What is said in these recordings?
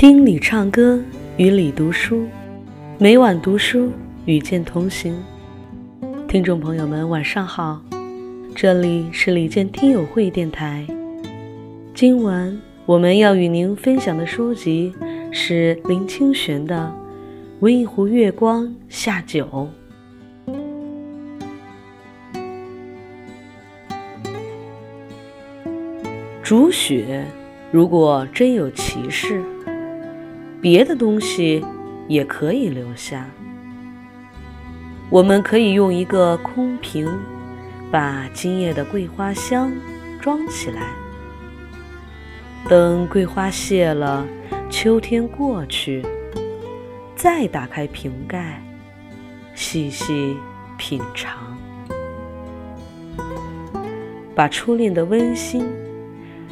听你唱歌与你读书每晚读书与见同行。听众朋友们晚上好这里是李健听友会电台。今晚我们要与您分享的书籍是林清玄的温一壶月光下酒。煮雪，如果真有其事。别的东西也可以留下。我们可以用一个空瓶，把今夜的桂花香装起来。等桂花谢了，秋天过去，再打开瓶盖，细细品尝，把初恋的温馨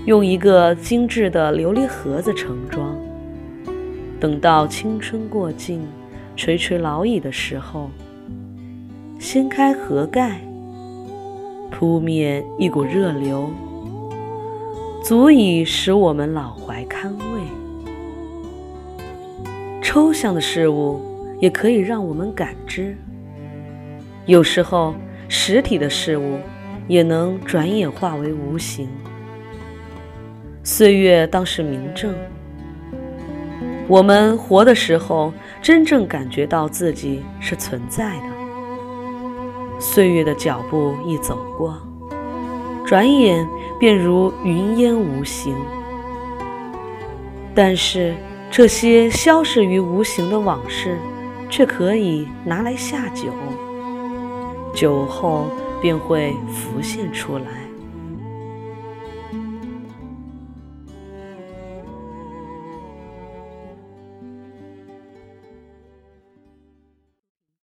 用一个精致的琉璃盒子盛装。等到青春过尽，垂垂老矣的时候，掀开盒盖，扑面一股热流，足以使我们老怀堪慰。抽象的事物也可以让我们感知，有时候实体的事物也能转眼化为无形。岁月当是明证。我们活的时候，真正感觉到自己是存在的。岁月的脚步一走过，转眼便如云烟无形。但是这些消逝于无形的往事，却可以拿来下酒，酒后便会浮现出来。